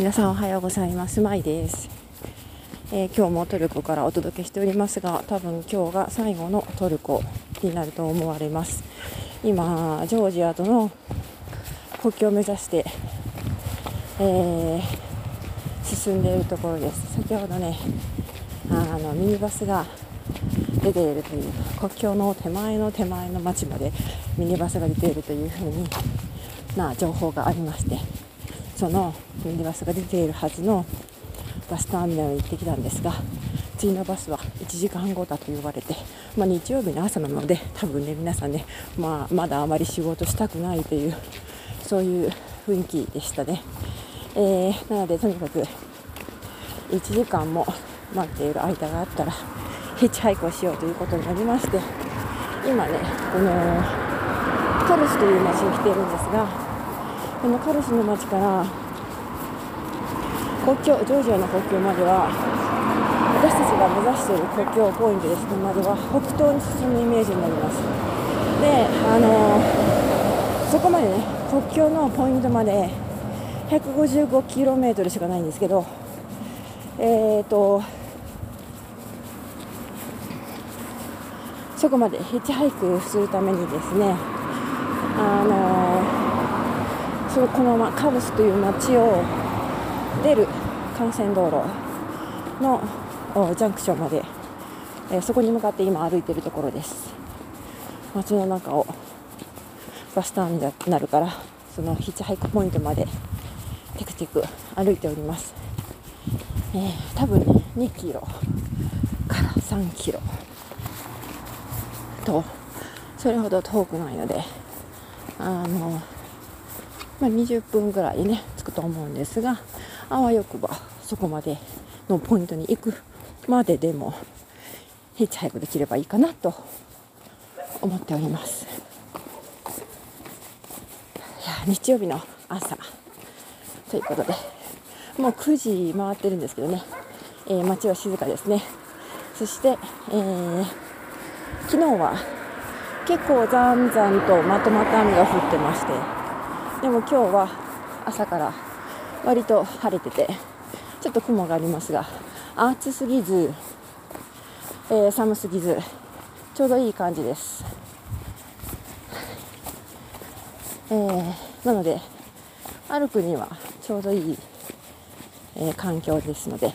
皆さんおはようございます。まいです、えー、今日もトルコからお届けしておりますが多分今日が最後のトルコになると思われます。今ジョージアとの国境を目指して、えー、進んでいるところです。先ほどねあのミニバスが出ているという国境の手前の手前の町までミニバスが出ているというふうにな情報がありましてそのミニバスが出ているはずのバスターミナルに行ってきたんですが次のバスは1時間後だと言われて、まあ、日曜日の朝なので多分ね皆さんね、まあ、まだあまり仕事したくないというそういう雰囲気でしたね、えー、なのでとにかく1時間も待っている間があったらヒッチハイクをしようということになりまして今ねこのカルスという町に来ているんですがこのカルスの町から国境ジョージアの国境までは私たちが目指している国境ポイントですまでは北東に進むイメージになります。であのそこまでね国境のポイントまで 155km しかないんですけどえっ、ー、とそこまでヒッチハイクするためにですねあのそのこの、まま、カブスという町を出る幹線道路のジャンクションまで、えー、そこに向かって今歩いているところです。街の中をバスターミナルからそのヒッチハイクポイントまでテクテク歩いております、えー、多分ね2キロから3キロとそれほど遠くないのであの、まあ、20分ぐらいね着くと思うんですがあわよくばそこまでのポイントに行くまででもヒッチハイクできればいいかなと思っております。日曜日の朝。ということでもう9時回ってるんですけどね、えー、街は静かですね。そして、えー昨日は結構ざんざんとまとまった雨が降ってましてでも今日は朝から割と晴れててちょっと雲がありますが暑すぎず、えー、寒すぎずちょうどいい感じです、えー、なので歩くにはちょうどいい、えー、環境ですので、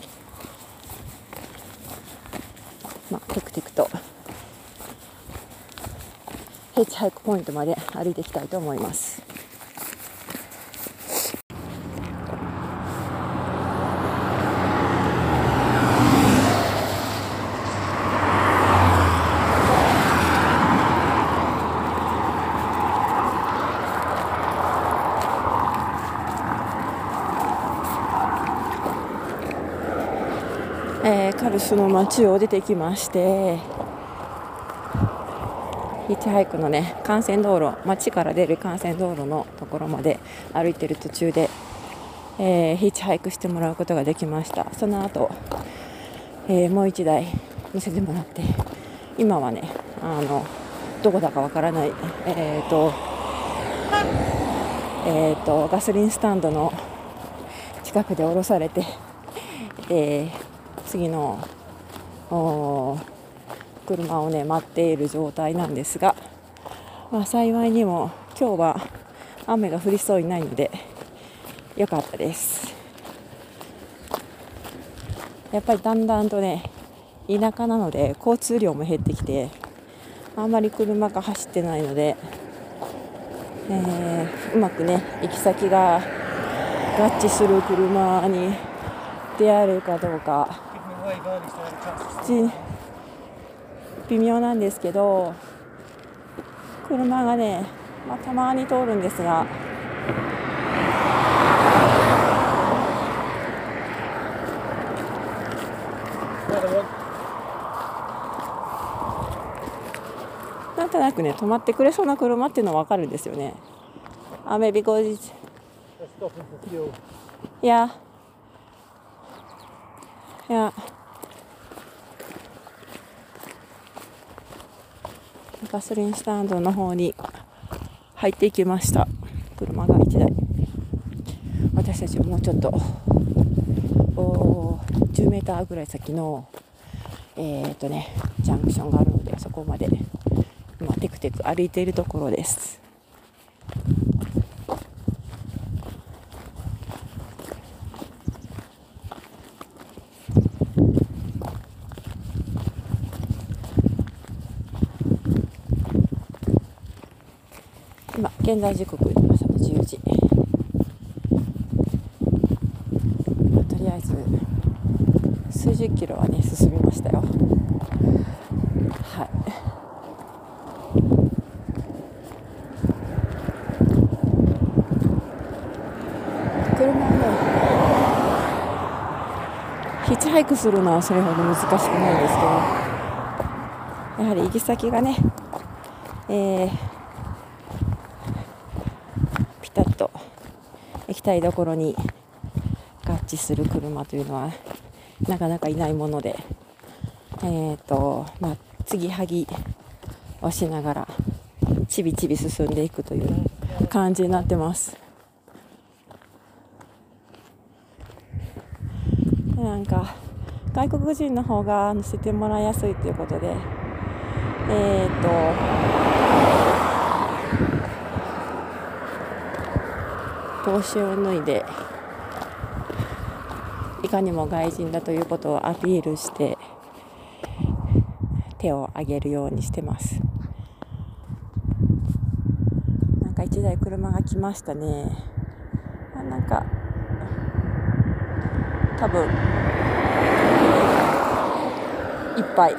まあ、テクテクとヒッチハイクポイントまで歩いていきたいと思います。カルスの街を出てきましてヒッチハイクのね幹線道路町から出る幹線道路のところまで歩いてる途中で、えー、ヒッチハイクしてもらうことができました。その後、えー、もう1台乗せてもらって今はねあのどこだかわからないえっ、ー、とえーと、ガソリンスタンドの近くで降ろされて、えー、次の車をね待っている状態なんですが、まあ、幸いにも今日は雨が降りそうにないので良かったです。やっぱりだんだんとね田舎なので交通量も減ってきてあんまり車が走ってないので、えー、うまくね行き先が合致する車に出会えるかどうか微妙なんですけど車がね、まあ、たまに通るんですがなんとなくね止まってくれそうな車っていうのは分かるんですよね。あ、maybe go. Yeah. Yeah. ガソリンスタンドの方に入っていきました。車が1台。私たちはもうちょっと10メーターぐらい先のえー、っとねジャンクションがあるのでそこまで今テクテク歩いているところです今現在時刻朝の10時。とりあえず数十キロはね進みましたよ。はい。車はヒッチハイクするのはそれほど難しくないんですけどやはり行き先がねえーと行きたいところに合致する車というのはなかなかいないもので、えーとまあ、継ぎはぎをしながらちびちび進んでいくという感じになってます。なんか外国人の方が乗せてもらいやすいということで、えっ、ー、と帽子を脱いでいかにも外人だということをアピールして手を挙げるようにしてます。なんか1台車が来ましたね。あなんか多分いっぱい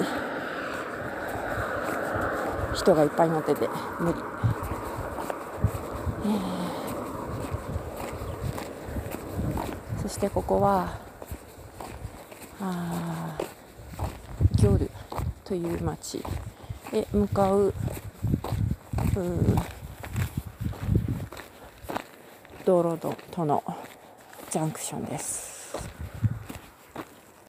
人がいっぱい乗ってて無理、えーしてここはあギョルという町へ向かう道路とのジャンクションです。